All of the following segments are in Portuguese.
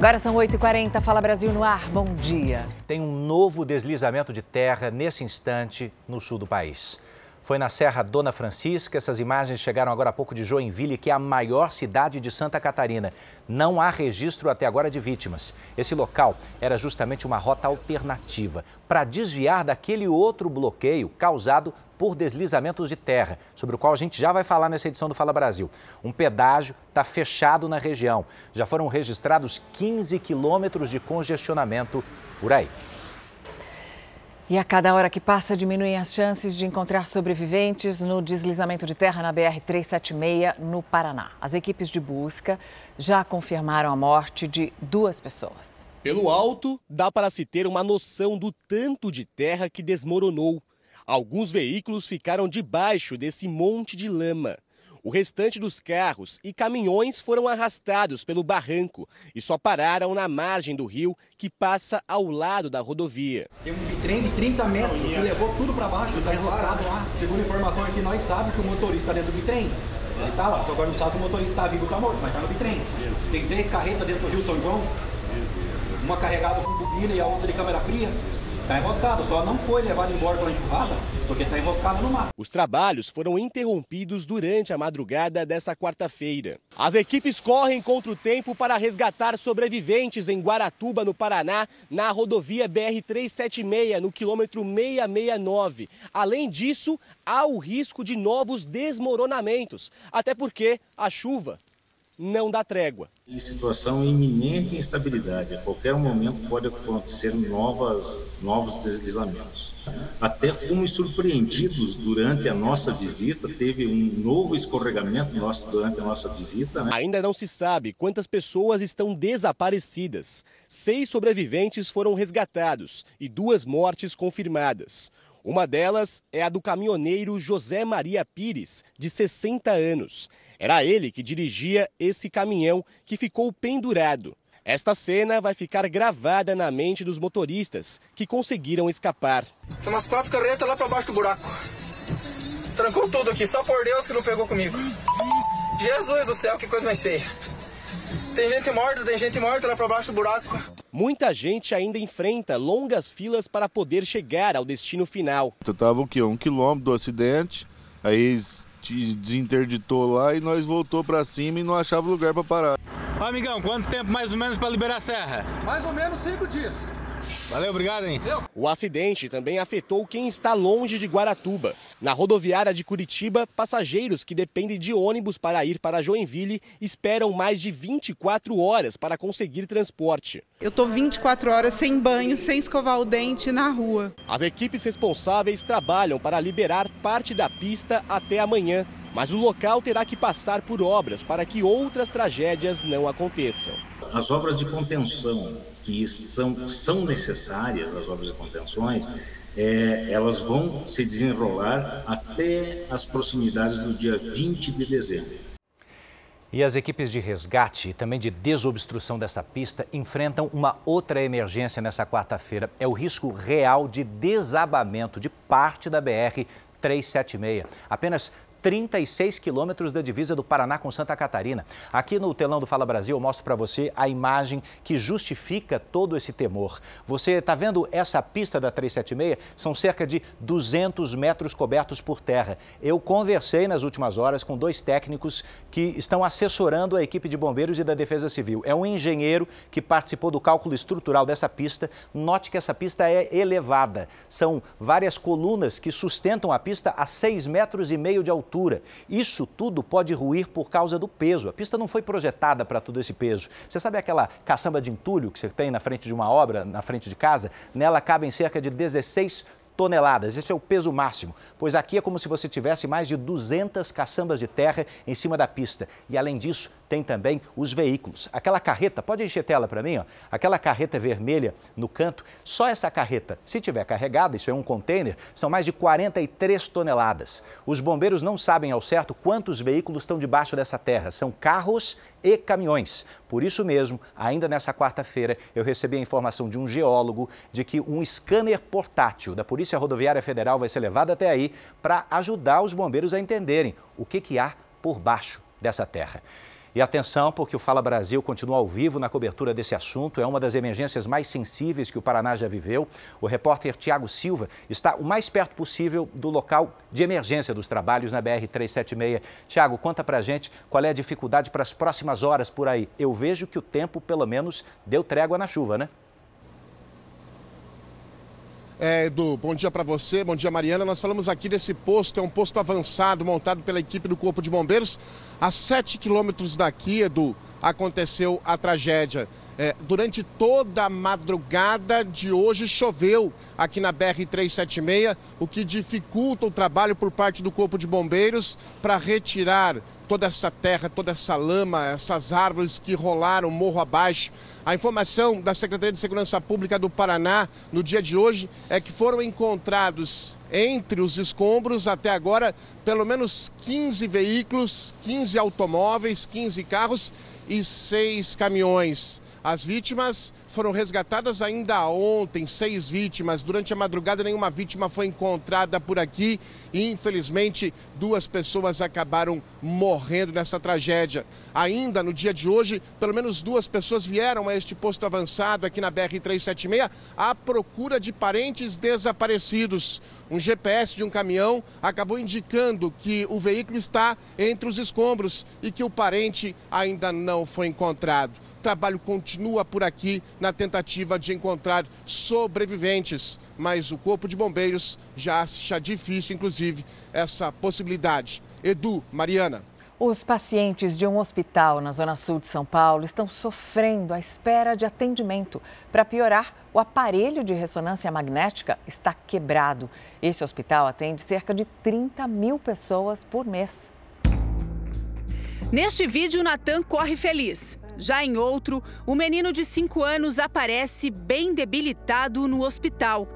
Agora são 8h40, Fala Brasil no ar, bom dia. Tem um novo deslizamento de terra nesse instante no sul do país. Foi na Serra Dona Francisca. Essas imagens chegaram agora há pouco de Joinville, que é a maior cidade de Santa Catarina. Não há registro até agora de vítimas. Esse local era justamente uma rota alternativa para desviar daquele outro bloqueio causado por deslizamentos de terra, sobre o qual a gente já vai falar nessa edição do Fala Brasil. Um pedágio está fechado na região. Já foram registrados 15 quilômetros de congestionamento por aí. E a cada hora que passa, diminuem as chances de encontrar sobreviventes no deslizamento de terra na BR-376, no Paraná. As equipes de busca já confirmaram a morte de duas pessoas. Pelo alto, dá para se ter uma noção do tanto de terra que desmoronou. Alguns veículos ficaram debaixo desse monte de lama. O restante dos carros e caminhões foram arrastados pelo barranco e só pararam na margem do rio que passa ao lado da rodovia. Tem um bitrem de 30 metros que levou tudo para baixo, está enroscado lá. Segundo informação aqui, nós sabemos que o motorista está dentro do bitrem. Ele está lá, só agora não sabe se o motorista está vivo ou está morto, mas está no bitrem. Tem três carretas dentro do rio São João, uma carregada com bobina e a outra de câmera fria. Está enroscado, só não foi levado embora pela enxurrada, porque está enroscado no mar. Os trabalhos foram interrompidos durante a madrugada dessa quarta-feira. As equipes correm contra o tempo para resgatar sobreviventes em Guaratuba, no Paraná, na rodovia BR-376, no quilômetro 669. Além disso, há o risco de novos desmoronamentos, até porque a chuva não dá trégua. Em situação iminente instabilidade, a qualquer momento pode acontecer novas, novos deslizamentos. Até fomos surpreendidos durante a nossa visita, teve um novo escorregamento nosso durante a nossa visita. Né? Ainda não se sabe quantas pessoas estão desaparecidas. Seis sobreviventes foram resgatados e duas mortes confirmadas. Uma delas é a do caminhoneiro José Maria Pires, de 60 anos. Era ele que dirigia esse caminhão que ficou pendurado. Esta cena vai ficar gravada na mente dos motoristas que conseguiram escapar. Tem umas quatro carretas lá para baixo do buraco. Trancou tudo aqui, só por Deus que não pegou comigo. Jesus do céu, que coisa mais feia. Tem gente morta, tem gente morta lá para baixo do buraco. Muita gente ainda enfrenta longas filas para poder chegar ao destino final. Eu estava o quê? Um quilômetro do acidente, aí desinterditou lá e nós voltou para cima e não achava lugar para parar. Ô, amigão, quanto tempo mais ou menos para liberar a serra? Mais ou menos cinco dias. Valeu, obrigado, hein? O acidente também afetou quem está longe de Guaratuba. Na rodoviária de Curitiba, passageiros que dependem de ônibus para ir para Joinville esperam mais de 24 horas para conseguir transporte. Eu tô 24 horas sem banho, sem escovar o dente na rua. As equipes responsáveis trabalham para liberar parte da pista até amanhã, mas o local terá que passar por obras para que outras tragédias não aconteçam. As obras de contenção que são, são necessárias, as obras de contenções, é, elas vão se desenrolar até as proximidades do dia 20 de dezembro. E as equipes de resgate e também de desobstrução dessa pista enfrentam uma outra emergência nessa quarta-feira. É o risco real de desabamento de parte da BR 376. Apenas 36 quilômetros da divisa do Paraná com Santa Catarina. Aqui no telão do Fala Brasil eu mostro para você a imagem que justifica todo esse temor. Você está vendo essa pista da 376? São cerca de 200 metros cobertos por terra. Eu conversei nas últimas horas com dois técnicos que estão assessorando a equipe de bombeiros e da Defesa Civil. É um engenheiro que participou do cálculo estrutural dessa pista. Note que essa pista é elevada. São várias colunas que sustentam a pista a 6 metros e meio de altura altura. Isso tudo pode ruir por causa do peso. A pista não foi projetada para todo esse peso. Você sabe aquela caçamba de entulho que você tem na frente de uma obra, na frente de casa? Nela cabem cerca de 16 toneladas. Esse é o peso máximo, pois aqui é como se você tivesse mais de 200 caçambas de terra em cima da pista. E além disso, tem também os veículos. Aquela carreta, pode encher tela para mim, ó. Aquela carreta vermelha no canto, só essa carreta, se tiver carregada, isso é um container, são mais de 43 toneladas. Os bombeiros não sabem ao certo quantos veículos estão debaixo dessa terra. São carros e caminhões. Por isso mesmo, ainda nessa quarta-feira, eu recebi a informação de um geólogo de que um scanner portátil da Polícia Rodoviária Federal vai ser levado até aí para ajudar os bombeiros a entenderem o que, que há por baixo dessa terra. E atenção, porque o Fala Brasil continua ao vivo na cobertura desse assunto. É uma das emergências mais sensíveis que o Paraná já viveu. O repórter Tiago Silva está o mais perto possível do local de emergência dos trabalhos na BR-376. Tiago, conta pra gente qual é a dificuldade para as próximas horas por aí. Eu vejo que o tempo, pelo menos, deu trégua na chuva, né? É, Edu, bom dia para você, bom dia Mariana. Nós falamos aqui desse posto, é um posto avançado montado pela equipe do Corpo de Bombeiros. A 7 quilômetros daqui, Edu, aconteceu a tragédia. É, durante toda a madrugada de hoje choveu aqui na BR-376, o que dificulta o trabalho por parte do Corpo de Bombeiros para retirar toda essa terra, toda essa lama, essas árvores que rolaram morro abaixo. A informação da Secretaria de Segurança Pública do Paraná no dia de hoje é que foram encontrados entre os escombros até agora pelo menos 15 veículos, 15 automóveis, 15 carros e seis caminhões. As vítimas foram resgatadas ainda ontem, seis vítimas. Durante a madrugada, nenhuma vítima foi encontrada por aqui e, infelizmente, duas pessoas acabaram morrendo nessa tragédia. Ainda no dia de hoje, pelo menos duas pessoas vieram a este posto avançado aqui na BR-376 à procura de parentes desaparecidos. Um GPS de um caminhão acabou indicando que o veículo está entre os escombros e que o parente ainda não foi encontrado. O trabalho continua por aqui na tentativa de encontrar sobreviventes, mas o Corpo de Bombeiros já acha difícil, inclusive, essa possibilidade. Edu, Mariana. Os pacientes de um hospital na Zona Sul de São Paulo estão sofrendo à espera de atendimento. Para piorar, o aparelho de ressonância magnética está quebrado. Esse hospital atende cerca de 30 mil pessoas por mês. Neste vídeo, Natan corre feliz. Já em outro, o menino de 5 anos aparece bem debilitado no hospital.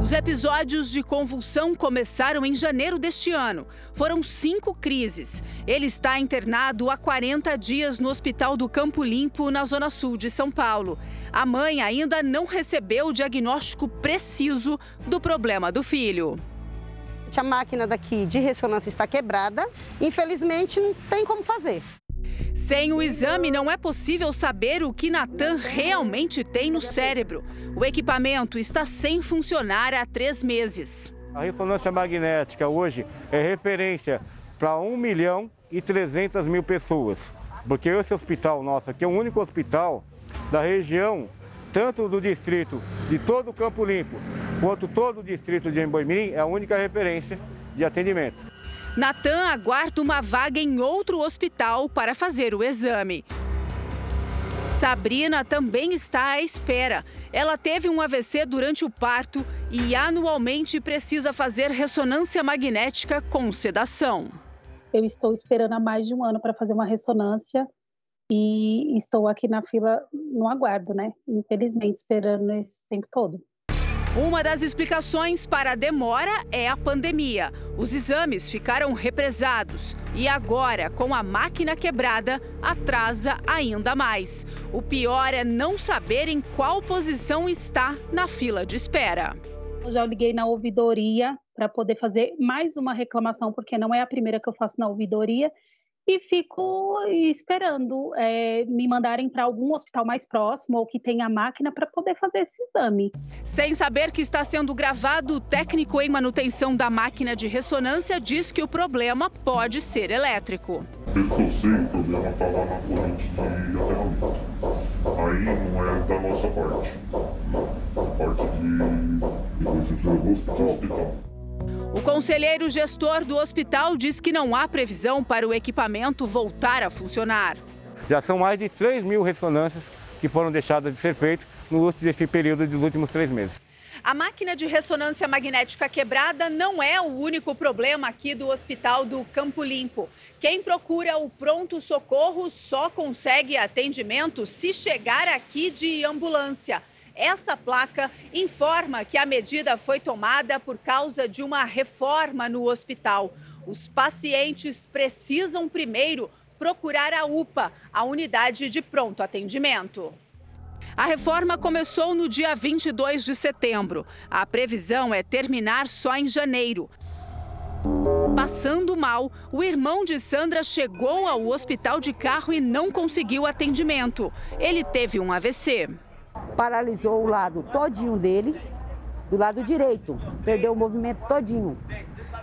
Os episódios de convulsão começaram em janeiro deste ano. Foram cinco crises. Ele está internado há 40 dias no Hospital do Campo Limpo, na Zona Sul de São Paulo. A mãe ainda não recebeu o diagnóstico preciso do problema do filho. A máquina daqui de ressonância está quebrada. Infelizmente, não tem como fazer. Sem o exame, não é possível saber o que Natan realmente tem no cérebro. O equipamento está sem funcionar há três meses. A ressonância magnética hoje é referência para 1 milhão e 300 mil pessoas. Porque esse hospital nosso aqui é o único hospital da região, tanto do distrito de todo o Campo Limpo, quanto todo o distrito de Emboimirim, é a única referência de atendimento. Natan aguarda uma vaga em outro hospital para fazer o exame. Sabrina também está à espera. Ela teve um AVC durante o parto e anualmente precisa fazer ressonância magnética com sedação. Eu estou esperando há mais de um ano para fazer uma ressonância e estou aqui na fila no aguardo, né? Infelizmente, esperando esse tempo todo. Uma das explicações para a demora é a pandemia. Os exames ficaram represados e agora, com a máquina quebrada, atrasa ainda mais. O pior é não saber em qual posição está na fila de espera. Eu já liguei na ouvidoria para poder fazer mais uma reclamação, porque não é a primeira que eu faço na ouvidoria e fico esperando é, me mandarem para algum hospital mais próximo ou que tenha máquina para poder fazer esse exame. Sem saber que está sendo gravado, o técnico em manutenção da máquina de ressonância diz que o problema pode ser elétrico. Pelo que eu sei, o problema está lá na corrente de aterramento. Aí não é da nossa parte. A parte de, de levou para o hospital. O conselheiro gestor do hospital diz que não há previsão para o equipamento voltar a funcionar. Já são mais de 3 mil ressonâncias que foram deixadas de ser feitas nesse período dos últimos três meses. A máquina de ressonância magnética quebrada não é o único problema aqui do Hospital do Campo Limpo. Quem procura o pronto-socorro só consegue atendimento se chegar aqui de ambulância. Essa placa informa que a medida foi tomada por causa de uma reforma no hospital. Os pacientes precisam primeiro procurar a UPA, a unidade de pronto atendimento. A reforma começou no dia 22 de setembro. A previsão é terminar só em janeiro. Passando mal, o irmão de Sandra chegou ao hospital de carro e não conseguiu atendimento. Ele teve um AVC. Paralisou o lado todinho dele, do lado direito, perdeu o movimento todinho.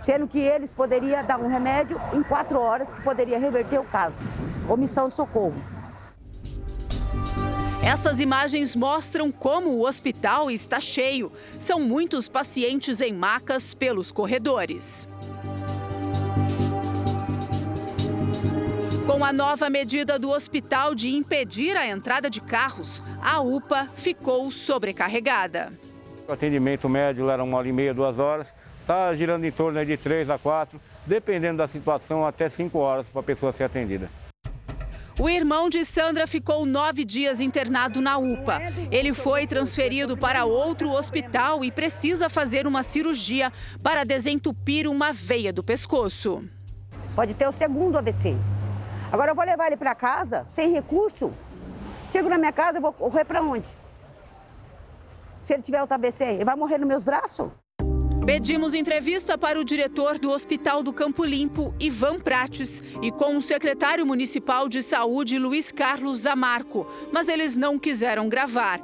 Sendo que eles poderiam dar um remédio em quatro horas que poderia reverter o caso. Omissão de socorro. Essas imagens mostram como o hospital está cheio. São muitos pacientes em macas pelos corredores. Com a nova medida do hospital de impedir a entrada de carros, a UPA ficou sobrecarregada. O atendimento médio era uma hora e meia, duas horas. Está girando em torno de três a quatro, dependendo da situação, até cinco horas para a pessoa ser atendida. O irmão de Sandra ficou nove dias internado na UPA. Ele foi transferido para outro hospital e precisa fazer uma cirurgia para desentupir uma veia do pescoço. Pode ter o segundo AVC. Agora eu vou levar ele para casa sem recurso. Chego na minha casa, eu vou correr para onde? Se ele tiver outro AVC, ele vai morrer nos meus braços? Pedimos entrevista para o diretor do Hospital do Campo Limpo, Ivan Prates, e com o secretário municipal de saúde, Luiz Carlos Zamarco, mas eles não quiseram gravar.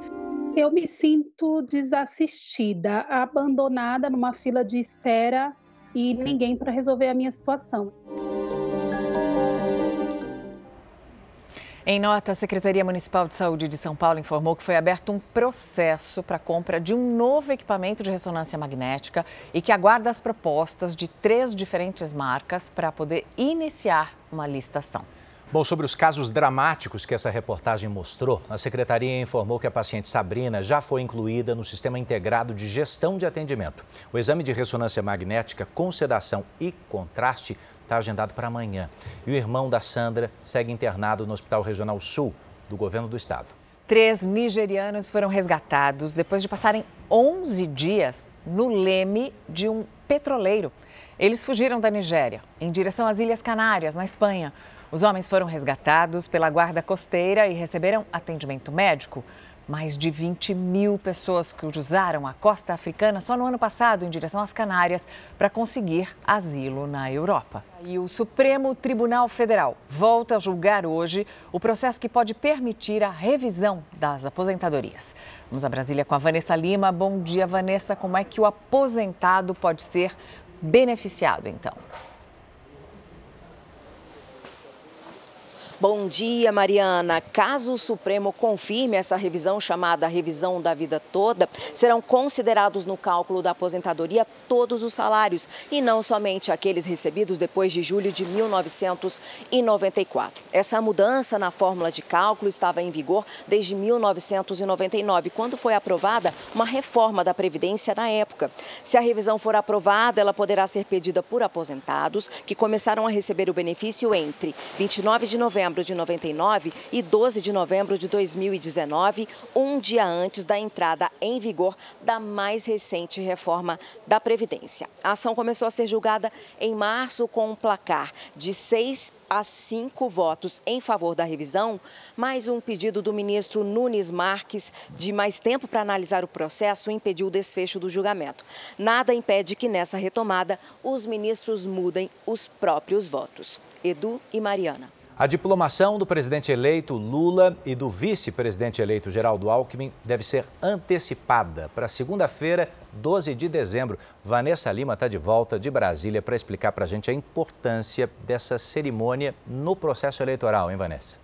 Eu me sinto desassistida, abandonada numa fila de espera e ninguém para resolver a minha situação. Em nota, a Secretaria Municipal de Saúde de São Paulo informou que foi aberto um processo para a compra de um novo equipamento de ressonância magnética e que aguarda as propostas de três diferentes marcas para poder iniciar uma licitação. Bom, sobre os casos dramáticos que essa reportagem mostrou, a secretaria informou que a paciente Sabrina já foi incluída no Sistema Integrado de Gestão de Atendimento. O exame de ressonância magnética com sedação e contraste está agendado para amanhã. E o irmão da Sandra segue internado no Hospital Regional Sul do governo do estado. Três nigerianos foram resgatados depois de passarem 11 dias no leme de um petroleiro. Eles fugiram da Nigéria em direção às Ilhas Canárias, na Espanha. Os homens foram resgatados pela guarda costeira e receberam atendimento médico. Mais de 20 mil pessoas cruzaram a costa africana só no ano passado em direção às Canárias para conseguir asilo na Europa. E o Supremo Tribunal Federal volta a julgar hoje o processo que pode permitir a revisão das aposentadorias. Vamos a Brasília com a Vanessa Lima. Bom dia, Vanessa. Como é que o aposentado pode ser beneficiado, então? Bom dia, Mariana. Caso o Supremo confirme essa revisão chamada revisão da vida toda, serão considerados no cálculo da aposentadoria todos os salários e não somente aqueles recebidos depois de julho de 1994. Essa mudança na fórmula de cálculo estava em vigor desde 1999, quando foi aprovada uma reforma da Previdência na época. Se a revisão for aprovada, ela poderá ser pedida por aposentados que começaram a receber o benefício entre 29 de novembro de 99 e 12 de novembro de 2019, um dia antes da entrada em vigor da mais recente reforma da Previdência. A ação começou a ser julgada em março com um placar de seis a cinco votos em favor da revisão, mais um pedido do ministro Nunes Marques de mais tempo para analisar o processo impediu o desfecho do julgamento. Nada impede que nessa retomada os ministros mudem os próprios votos. Edu e Mariana. A diplomação do presidente eleito Lula e do vice-presidente eleito Geraldo Alckmin deve ser antecipada para segunda-feira, 12 de dezembro. Vanessa Lima está de volta de Brasília para explicar para a gente a importância dessa cerimônia no processo eleitoral, hein, Vanessa?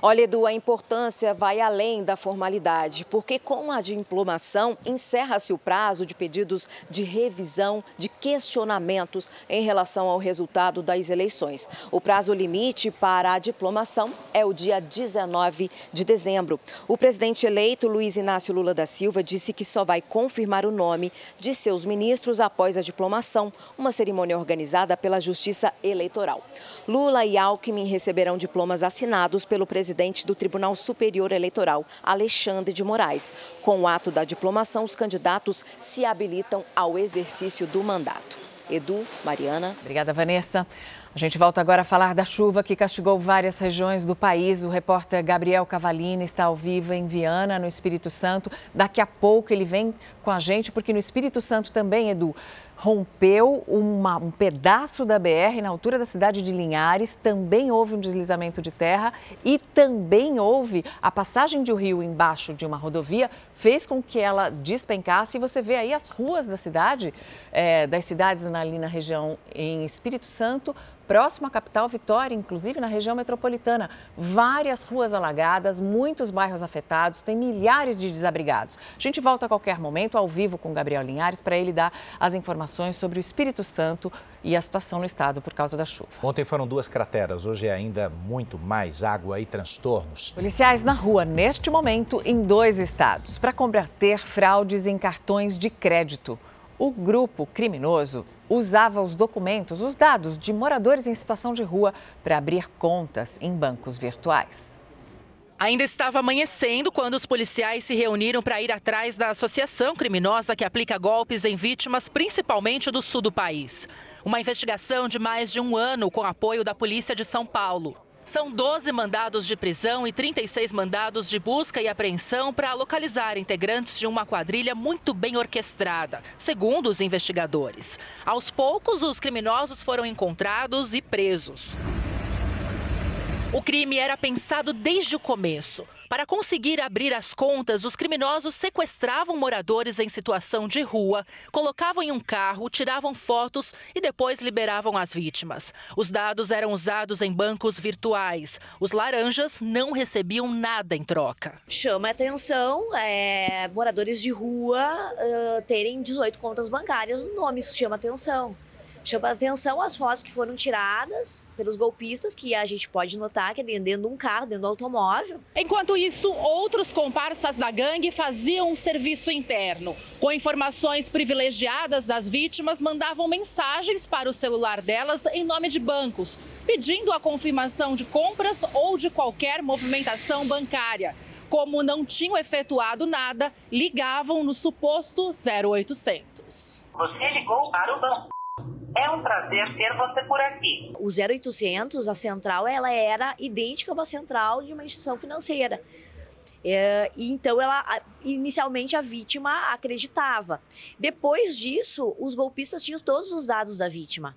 Olha, Edu, a importância vai além da formalidade, porque com a diplomação encerra-se o prazo de pedidos de revisão, de questionamentos em relação ao resultado das eleições. O prazo limite para a diplomação é o dia 19 de dezembro. O presidente eleito, Luiz Inácio Lula da Silva, disse que só vai confirmar o nome de seus ministros após a diplomação, uma cerimônia organizada pela Justiça Eleitoral. Lula e Alckmin receberão diplomas assinados pelo presidente presidente do Tribunal Superior Eleitoral, Alexandre de Moraes. Com o ato da diplomação, os candidatos se habilitam ao exercício do mandato. Edu, Mariana. Obrigada, Vanessa. A gente volta agora a falar da chuva que castigou várias regiões do país. O repórter Gabriel Cavalini está ao vivo em Viana, no Espírito Santo. Daqui a pouco ele vem com a gente, porque no Espírito Santo também, Edu, rompeu uma, um pedaço da BR na altura da cidade de Linhares. Também houve um deslizamento de terra e também houve a passagem de um rio embaixo de uma rodovia, fez com que ela despencasse. E você vê aí as ruas da cidade, é, das cidades ali na região em Espírito Santo, próximo à capital Vitória, inclusive na região metropolitana. Várias ruas alagadas, muitos bairros afetados, tem milhares de desabrigados. A gente volta a qualquer momento ao vivo com Gabriel Linhares para ele dar as informações sobre o Espírito Santo e a situação no estado por causa da chuva. Ontem foram duas crateras, hoje é ainda muito mais água e transtornos. Policiais na rua neste momento em dois estados para combater fraudes em cartões de crédito. O grupo criminoso usava os documentos, os dados de moradores em situação de rua para abrir contas em bancos virtuais. Ainda estava amanhecendo quando os policiais se reuniram para ir atrás da associação criminosa que aplica golpes em vítimas, principalmente do sul do país. Uma investigação de mais de um ano com apoio da Polícia de São Paulo. São 12 mandados de prisão e 36 mandados de busca e apreensão para localizar integrantes de uma quadrilha muito bem orquestrada, segundo os investigadores. Aos poucos, os criminosos foram encontrados e presos. O crime era pensado desde o começo. Para conseguir abrir as contas, os criminosos sequestravam moradores em situação de rua, colocavam em um carro, tiravam fotos e depois liberavam as vítimas. Os dados eram usados em bancos virtuais. Os laranjas não recebiam nada em troca. Chama atenção é, moradores de rua uh, terem 18 contas bancárias no nome, chama atenção. Chama atenção as fotos que foram tiradas pelos golpistas, que a gente pode notar que é dentro de um carro, dentro do automóvel. Enquanto isso, outros comparsas da gangue faziam um serviço interno. Com informações privilegiadas das vítimas, mandavam mensagens para o celular delas em nome de bancos, pedindo a confirmação de compras ou de qualquer movimentação bancária. Como não tinham efetuado nada, ligavam no suposto 0800. Você ligou para o banco. É um prazer ter você por aqui. O 0800, a central, ela era idêntica a uma central de uma instituição financeira. É, então, ela inicialmente a vítima acreditava. Depois disso, os golpistas tinham todos os dados da vítima.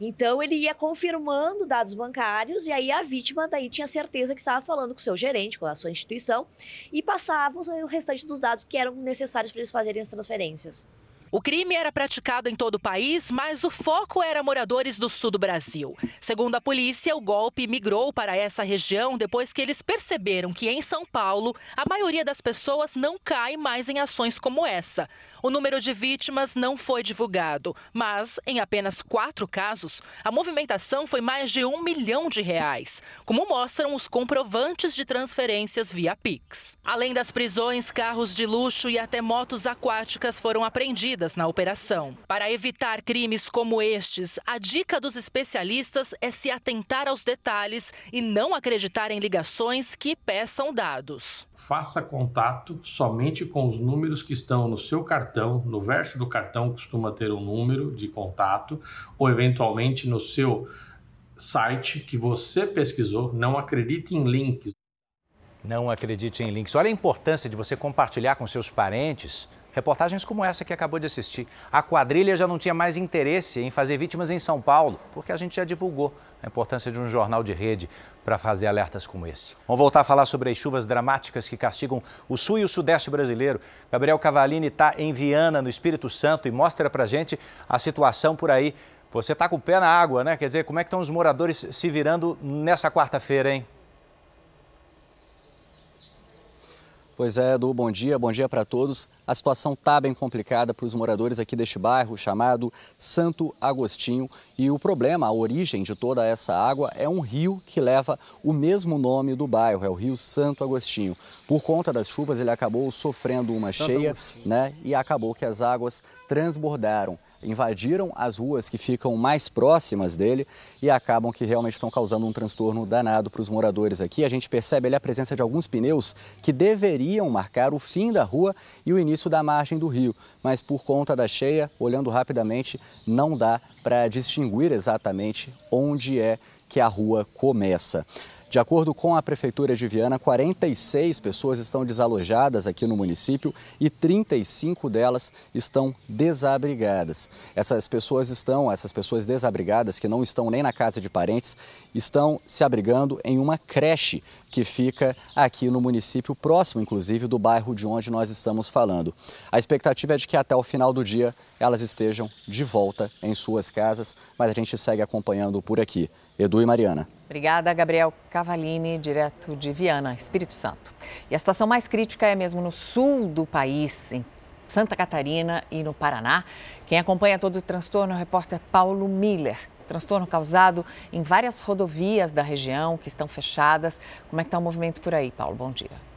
Então ele ia confirmando dados bancários e aí a vítima daí tinha certeza que estava falando com o seu gerente, com a sua instituição e passava o restante dos dados que eram necessários para eles fazerem as transferências. O crime era praticado em todo o país, mas o foco era moradores do sul do Brasil. Segundo a polícia, o golpe migrou para essa região depois que eles perceberam que em São Paulo a maioria das pessoas não cai mais em ações como essa. O número de vítimas não foi divulgado, mas em apenas quatro casos, a movimentação foi mais de um milhão de reais, como mostram os comprovantes de transferências via Pix. Além das prisões, carros de luxo e até motos aquáticas foram apreendidos na operação. Para evitar crimes como estes, a dica dos especialistas é se atentar aos detalhes e não acreditar em ligações que peçam dados. Faça contato somente com os números que estão no seu cartão. No verso do cartão costuma ter um número de contato ou eventualmente no seu site que você pesquisou. Não acredite em links. Não acredite em links. Olha a importância de você compartilhar com seus parentes Reportagens como essa que acabou de assistir. A quadrilha já não tinha mais interesse em fazer vítimas em São Paulo, porque a gente já divulgou a importância de um jornal de rede para fazer alertas como esse. Vamos voltar a falar sobre as chuvas dramáticas que castigam o sul e o sudeste brasileiro. Gabriel Cavalini está em Viana, no Espírito Santo, e mostra para gente a situação por aí. Você está com o pé na água, né? Quer dizer, como é que estão os moradores se virando nessa quarta-feira, hein? Pois é, Edu, bom dia, bom dia para todos. A situação está bem complicada para os moradores aqui deste bairro chamado Santo Agostinho. E o problema, a origem de toda essa água é um rio que leva o mesmo nome do bairro, é o Rio Santo Agostinho. Por conta das chuvas, ele acabou sofrendo uma cheia, né? E acabou que as águas transbordaram invadiram as ruas que ficam mais próximas dele e acabam que realmente estão causando um transtorno danado para os moradores aqui. A gente percebe ali a presença de alguns pneus que deveriam marcar o fim da rua e o início da margem do rio, mas por conta da cheia, olhando rapidamente, não dá para distinguir exatamente onde é que a rua começa. De acordo com a Prefeitura de Viana, 46 pessoas estão desalojadas aqui no município e 35 delas estão desabrigadas. Essas pessoas estão, essas pessoas desabrigadas, que não estão nem na casa de parentes, estão se abrigando em uma creche que fica aqui no município, próximo inclusive do bairro de onde nós estamos falando. A expectativa é de que até o final do dia elas estejam de volta em suas casas, mas a gente segue acompanhando por aqui. Edu e Mariana. Obrigada, Gabriel Cavalini, direto de Viana, Espírito Santo. E a situação mais crítica é mesmo no sul do país, em Santa Catarina e no Paraná. Quem acompanha todo o transtorno é o repórter Paulo Miller. Transtorno causado em várias rodovias da região que estão fechadas. Como é que está o movimento por aí, Paulo? Bom dia.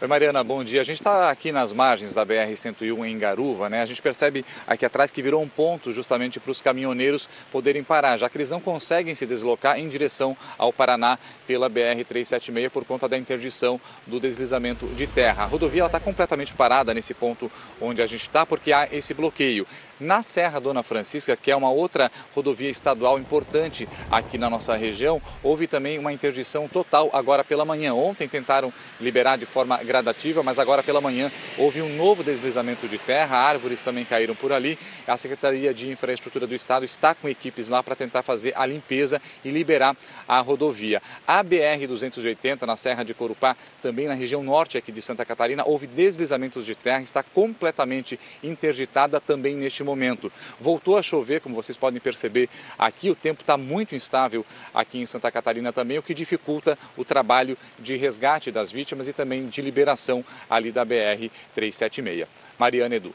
Oi Mariana, bom dia. A gente está aqui nas margens da BR-101 em Garuva, né? A gente percebe aqui atrás que virou um ponto justamente para os caminhoneiros poderem parar, já que eles não conseguem se deslocar em direção ao Paraná pela BR-376 por conta da interdição do deslizamento de terra. A rodovia está completamente parada nesse ponto onde a gente está porque há esse bloqueio. Na Serra Dona Francisca, que é uma outra rodovia estadual importante aqui na nossa região, houve também uma interdição total agora pela manhã. Ontem tentaram liberar de forma gradativa, mas agora pela manhã houve um novo deslizamento de terra, árvores também caíram por ali. A Secretaria de Infraestrutura do Estado está com equipes lá para tentar fazer a limpeza e liberar a rodovia. A BR-280 na Serra de Corupá, também na região norte aqui de Santa Catarina, houve deslizamentos de terra, está completamente interditada também neste momento. Voltou a chover, como vocês podem perceber aqui, o tempo está muito instável aqui em Santa Catarina também, o que dificulta o trabalho de resgate das vítimas e também de liberação ali da BR 376. Mariana Edu.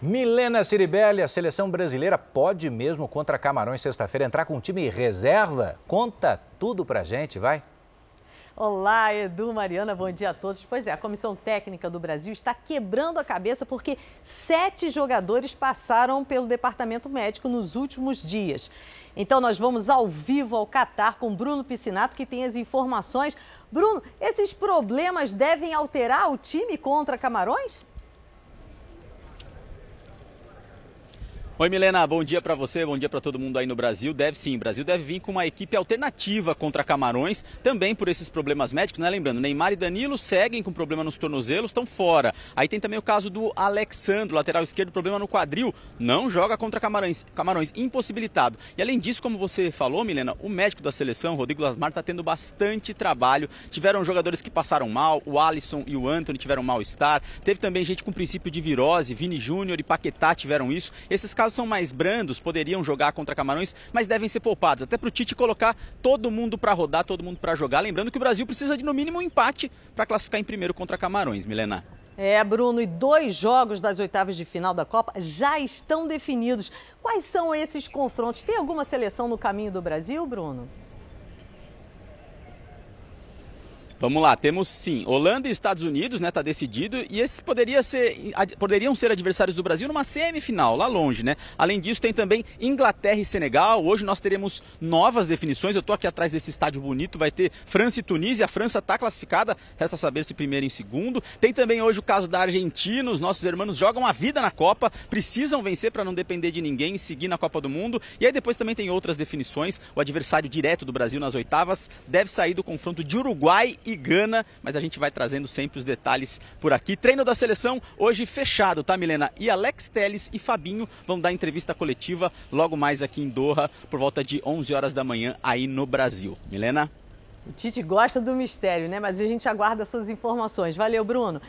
Milena Ciribelli, a seleção brasileira pode mesmo contra Camarões sexta-feira entrar com um time reserva? Conta tudo pra gente, vai. Olá, Edu, Mariana, bom dia a todos. Pois é, a Comissão Técnica do Brasil está quebrando a cabeça porque sete jogadores passaram pelo departamento médico nos últimos dias. Então, nós vamos ao vivo ao Catar com Bruno Piscinato, que tem as informações. Bruno, esses problemas devem alterar o time contra Camarões? Oi Milena, bom dia para você, bom dia para todo mundo aí no Brasil. Deve sim, o Brasil deve vir com uma equipe alternativa contra Camarões, também por esses problemas médicos, né? Lembrando, Neymar e Danilo seguem com problema nos tornozelos, estão fora. Aí tem também o caso do Alexandro, lateral esquerdo, problema no quadril, não joga contra Camarões, Camarões impossibilitado. E além disso, como você falou, Milena, o médico da seleção, Rodrigo Lasmar, está tendo bastante trabalho. Tiveram jogadores que passaram mal, o Alisson e o Anthony tiveram mal-estar. Teve também gente com princípio de virose, Vini Júnior e Paquetá tiveram isso. Esses casos casos são mais brandos, poderiam jogar contra Camarões, mas devem ser poupados. Até para o Tite colocar todo mundo para rodar, todo mundo para jogar. Lembrando que o Brasil precisa de no mínimo um empate para classificar em primeiro contra Camarões, Milena. É, Bruno, e dois jogos das oitavas de final da Copa já estão definidos. Quais são esses confrontos? Tem alguma seleção no caminho do Brasil, Bruno? Vamos lá, temos sim Holanda e Estados Unidos, né? Tá decidido. E esses poderia ser, poderiam ser adversários do Brasil numa semifinal, lá longe, né? Além disso, tem também Inglaterra e Senegal. Hoje nós teremos novas definições. Eu tô aqui atrás desse estádio bonito, vai ter França e Tunísia. A França está classificada, resta saber se primeiro e segundo. Tem também hoje o caso da Argentina. Os nossos irmãos jogam a vida na Copa, precisam vencer para não depender de ninguém e seguir na Copa do Mundo. E aí depois também tem outras definições. O adversário direto do Brasil nas oitavas deve sair do confronto de Uruguai e Gana, mas a gente vai trazendo sempre os detalhes por aqui. Treino da seleção hoje fechado, tá, Milena? E Alex Teles e Fabinho vão dar entrevista coletiva logo mais aqui em Doha, por volta de 11 horas da manhã, aí no Brasil. Milena? O Tite gosta do mistério, né? Mas a gente aguarda suas informações. Valeu, Bruno.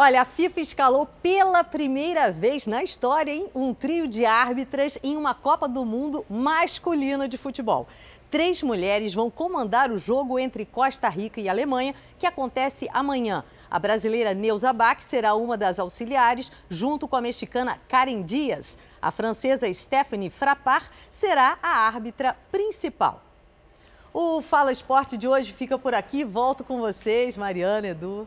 Olha, a FIFA escalou pela primeira vez na história hein, um trio de árbitras em uma Copa do Mundo masculina de futebol três mulheres vão comandar o jogo entre Costa Rica e Alemanha, que acontece amanhã. A brasileira Neuza Bach será uma das auxiliares, junto com a mexicana Karen Dias. A francesa Stephanie Frappard será a árbitra principal. O Fala Esporte de hoje fica por aqui. Volto com vocês, Mariana, Edu.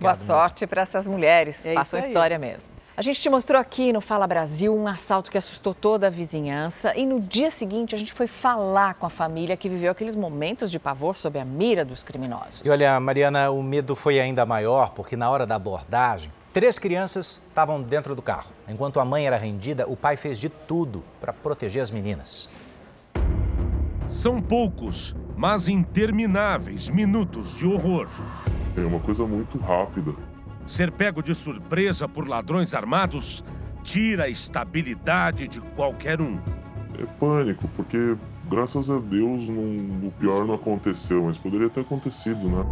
Boa sorte para essas mulheres. É Façam isso aí. história mesmo. A gente te mostrou aqui no Fala Brasil um assalto que assustou toda a vizinhança e no dia seguinte a gente foi falar com a família que viveu aqueles momentos de pavor sob a mira dos criminosos. E olha, Mariana, o medo foi ainda maior porque na hora da abordagem, três crianças estavam dentro do carro. Enquanto a mãe era rendida, o pai fez de tudo para proteger as meninas. São poucos, mas intermináveis minutos de horror. É uma coisa muito rápida. Ser pego de surpresa por ladrões armados tira a estabilidade de qualquer um. É pânico, porque graças a Deus não- o pior não aconteceu, mas poderia ter acontecido, né?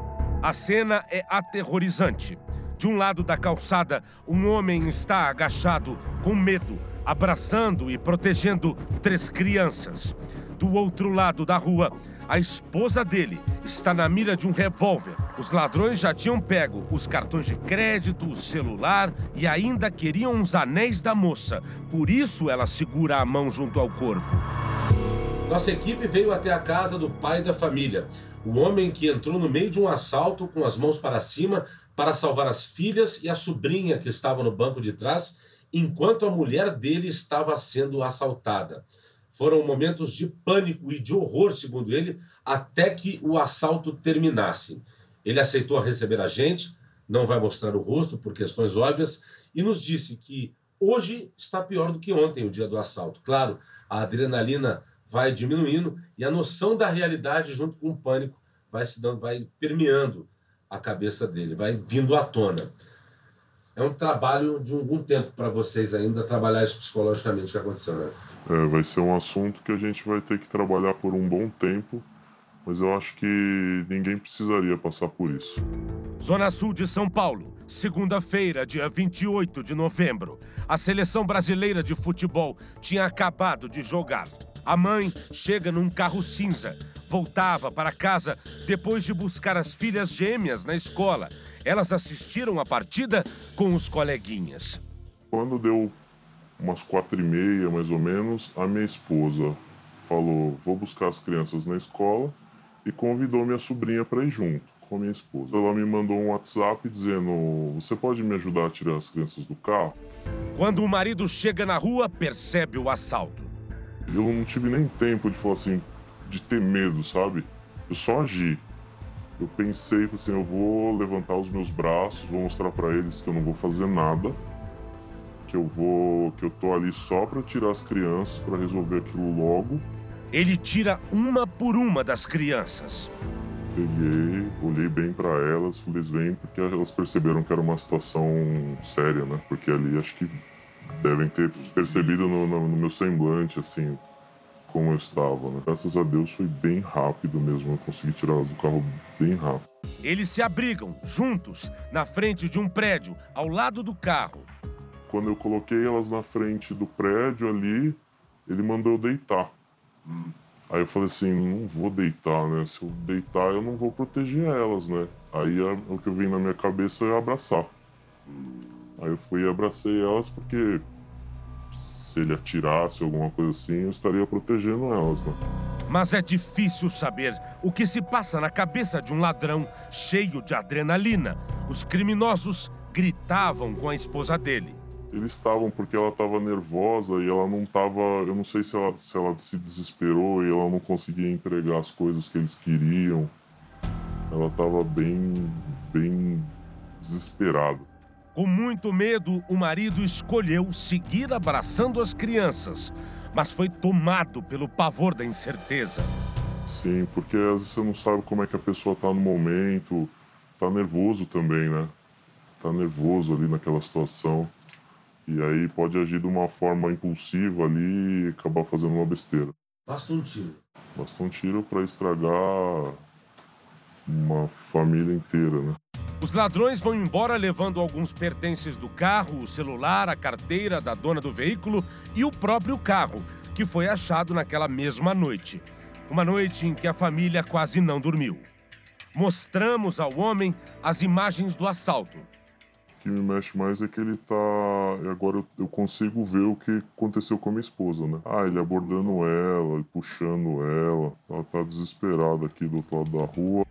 A cena é aterrorizante. De um lado da calçada, um homem está agachado, com medo, abraçando e protegendo três crianças. Do outro lado da rua, a esposa dele está na mira de um revólver. Os ladrões já tinham pego os cartões de crédito, o celular e ainda queriam os anéis da moça. Por isso ela segura a mão junto ao corpo. Nossa equipe veio até a casa do pai da família, o homem que entrou no meio de um assalto com as mãos para cima para salvar as filhas e a sobrinha que estava no banco de trás, enquanto a mulher dele estava sendo assaltada. Foram momentos de pânico e de horror, segundo ele, até que o assalto terminasse. Ele aceitou receber a gente, não vai mostrar o rosto por questões óbvias, e nos disse que hoje está pior do que ontem, o dia do assalto. Claro, a adrenalina vai diminuindo e a noção da realidade junto com o pânico vai se dando, vai permeando a cabeça dele, vai vindo à tona. É um trabalho de algum tempo para vocês ainda trabalhar isso psicologicamente que aconteceu, né? É, vai ser um assunto que a gente vai ter que trabalhar por um bom tempo, mas eu acho que ninguém precisaria passar por isso. Zona Sul de São Paulo, segunda-feira, dia 28 de novembro. A seleção brasileira de futebol tinha acabado de jogar. A mãe chega num carro cinza. Voltava para casa depois de buscar as filhas gêmeas na escola. Elas assistiram a partida com os coleguinhas. Quando deu umas quatro e meia, mais ou menos, a minha esposa falou: vou buscar as crianças na escola e convidou minha sobrinha para ir junto com a minha esposa. Ela me mandou um WhatsApp dizendo: você pode me ajudar a tirar as crianças do carro? Quando o marido chega na rua, percebe o assalto. Eu não tive nem tempo de falar assim, de ter medo, sabe? Eu só agi. Eu pensei, assim, eu vou levantar os meus braços, vou mostrar para eles que eu não vou fazer nada, que eu vou, que eu tô ali só para tirar as crianças, para resolver aquilo logo. Ele tira uma por uma das crianças. Peguei, olhei bem para elas, falei, vem, porque elas perceberam que era uma situação séria, né? Porque ali acho que devem ter percebido no, no- no meu semblante, assim, como eu estava, né? Graças a Deus foi bem rápido mesmo, eu consegui tirar elas do carro bem rápido. Eles se abrigam, juntos, na frente de um prédio, ao lado do carro. Quando eu coloquei elas na frente do prédio ali, ele mandou eu deitar. Aí eu falei assim, não vou deitar, né? Se eu deitar, eu não vou proteger elas, né? Aí o que veio na minha cabeça é abraçar. Aí eu fui e abracei elas porque se ele atirasse alguma coisa assim, eu estaria protegendo elas, né? Mas é difícil saber o que se passa na cabeça de um ladrão cheio de adrenalina. Os criminosos gritavam com a esposa dele. Eles estavam porque ela estava nervosa e ela não estava. Eu não sei se ela, se ela se desesperou e ela não conseguia entregar as coisas que eles queriam. Ela estava bem, bem desesperada. Com muito medo, o marido escolheu seguir abraçando as crianças, mas foi tomado pelo pavor da incerteza. Sim, porque às vezes você não sabe como é que a pessoa tá no momento, tá nervoso também, né? Tá nervoso ali naquela situação. E aí pode agir de uma forma impulsiva ali e acabar fazendo uma besteira. Basta um tiro. Basta um tiro para estragar uma família inteira, né? Os ladrões vão embora levando alguns pertences do carro, o celular, a carteira da dona do veículo e o próprio carro, que foi achado naquela mesma noite. Uma noite em que a família quase não dormiu. Mostramos ao homem as imagens do assalto. O que me mexe mais é que ele tá. Agora eu, eu consigo ver o que aconteceu com a minha esposa, né? Ah, ele abordando ela, puxando ela. Ela tá desesperada aqui do outro lado da rua.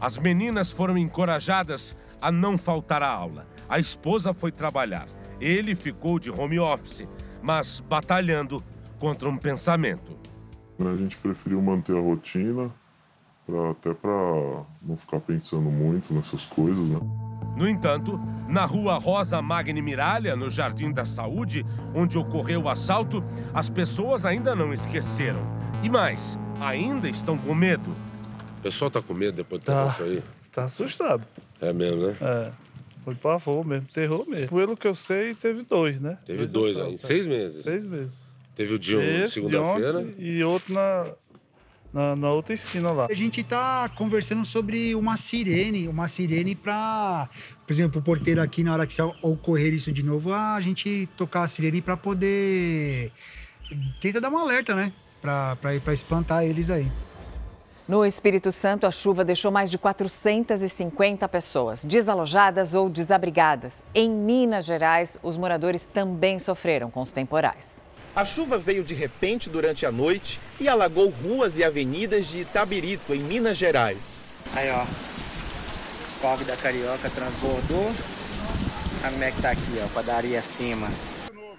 As meninas foram encorajadas a não faltar à aula. A esposa foi trabalhar. Ele ficou de home office, mas batalhando contra um pensamento. A gente preferiu manter a rotina, pra, até para não ficar pensando muito nessas coisas, né? No entanto, na rua Rosa Magni Miralha, no Jardim da Saúde, onde ocorreu o assalto, as pessoas ainda não esqueceram. E mais, ainda estão com medo. O pessoal tá com medo depois de Tá. isso aí? Tá assustado. É mesmo, né? É. Foi pavor mesmo, terror mesmo. Pelo que eu sei, teve dois, né? Teve dois aí, assaltos, seis é. meses? Seis meses. Teve o de um- segunda-feira? E outro na, na, na outra esquina lá. A gente tá conversando sobre uma sirene, uma sirene para, por exemplo, o porteiro aqui na hora que se ocorrer isso de novo, a gente tocar a sirene para poder tenta dar um alerta, né? Para para espantar eles aí. No Espírito Santo, a chuva deixou mais de 450 pessoas desalojadas ou desabrigadas. Em Minas Gerais, os moradores também sofreram com os temporais. A chuva veio de repente durante a noite e alagou ruas e avenidas de Itabirito, em Minas Gerais. Aí, ó. Cove da Carioca transbordou. A como é que tá aqui, ó, padaria acima.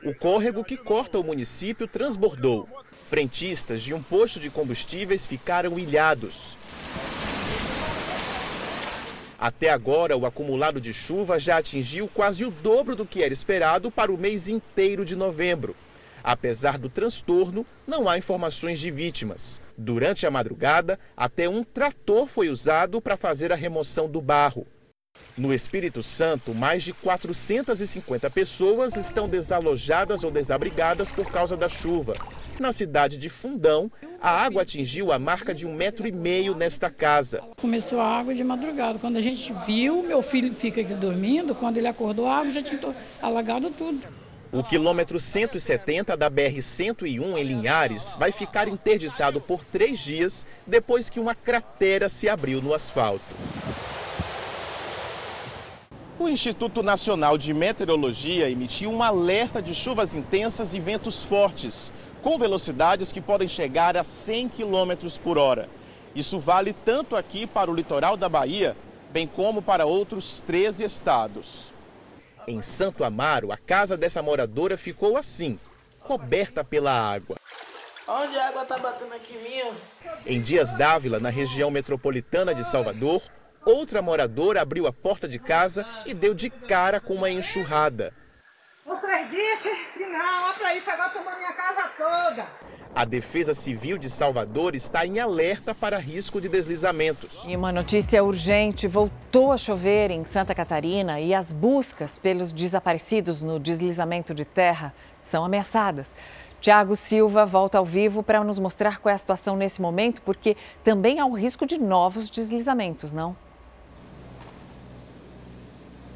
O córrego que corta o município transbordou. Frentistas de um posto de combustíveis ficaram ilhados. Até agora, o acumulado de chuva já atingiu quase o dobro do que era esperado para o mês inteiro de novembro. Apesar do transtorno, não há informações de vítimas. Durante a madrugada, até um trator foi usado para fazer a remoção do barro. No Espírito Santo, mais de 450 pessoas estão desalojadas ou desabrigadas por causa da chuva. Na cidade de Fundão, a água atingiu a marca de um metro e meio nesta casa. Começou a água de madrugada. Quando a gente viu, meu filho fica aqui dormindo, quando ele acordou, a água já tinha alagado tudo. O quilômetro 170 da BR-101 em Linhares vai ficar interditado por três dias depois que uma cratera se abriu no asfalto. O Instituto Nacional de Meteorologia emitiu um alerta de chuvas intensas e ventos fortes, com velocidades que podem chegar a 100 km por hora. Isso vale tanto aqui para o litoral da Bahia, bem como para outros 13 estados. Em Santo Amaro, a casa dessa moradora ficou assim, coberta pela água. Onde a água tá batendo aqui ó. Em Dias Dávila, na região metropolitana de Salvador, outra moradora abriu a porta de casa e deu de cara com uma enxurrada. Vocês disseram que não, olha pra isso, agora tomou minha casa toda. A Defesa Civil de Salvador está em alerta para risco de deslizamentos. E uma notícia urgente: voltou a chover em Santa Catarina e as buscas pelos desaparecidos no deslizamento de terra são ameaçadas. Tiago Silva volta ao vivo para nos mostrar qual é a situação nesse momento, porque também há o risco de novos deslizamentos, não?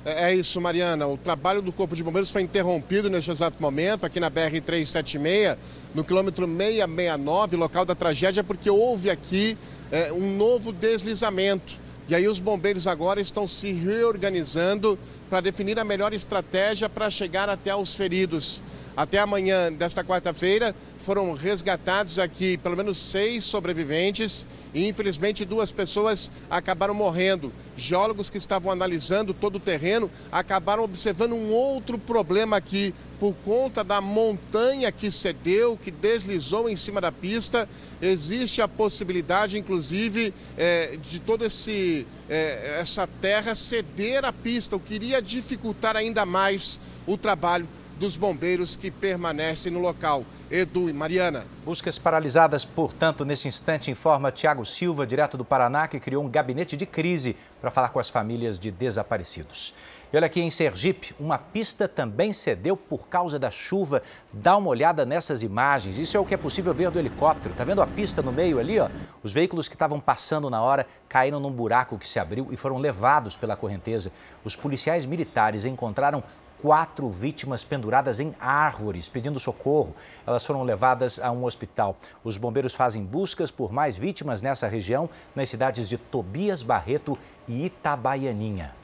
É é isso, Mariana. O trabalho do Corpo de Bombeiros foi interrompido neste exato momento, aqui na BR-376, no quilômetro 669, local da tragédia, porque houve aqui é, um novo deslizamento. E aí os bombeiros agora estão se reorganizando para definir a melhor estratégia para chegar até os feridos. Até amanhã desta quarta-feira foram resgatados aqui pelo menos seis sobreviventes e infelizmente duas pessoas acabaram morrendo. Geólogos que estavam analisando todo o terreno acabaram observando um outro problema aqui por conta da montanha que cedeu, que deslizou em cima da pista. Existe a possibilidade, inclusive, eh, de toda esse eh, essa terra ceder à pista, o que iria dificultar ainda mais o trabalho dos bombeiros que permanecem no local. Edu e Mariana. Buscas paralisadas, portanto, nesse instante, informa Tiago Silva, direto do Paraná, que criou um gabinete de crise para falar com as famílias de desaparecidos. E olha aqui em Sergipe, uma pista também cedeu por causa da chuva. Dá uma olhada nessas imagens. Isso é o que é possível ver do helicóptero. Tá vendo a pista no meio ali, ó? Os veículos que estavam passando na hora caíram num buraco que se abriu e foram levados pela correnteza. Os policiais militares encontraram quatro vítimas penduradas em árvores, pedindo socorro. Elas foram levadas a um hospital. Os bombeiros fazem buscas por mais vítimas nessa região, nas cidades de Tobias Barreto e Itabaianinha.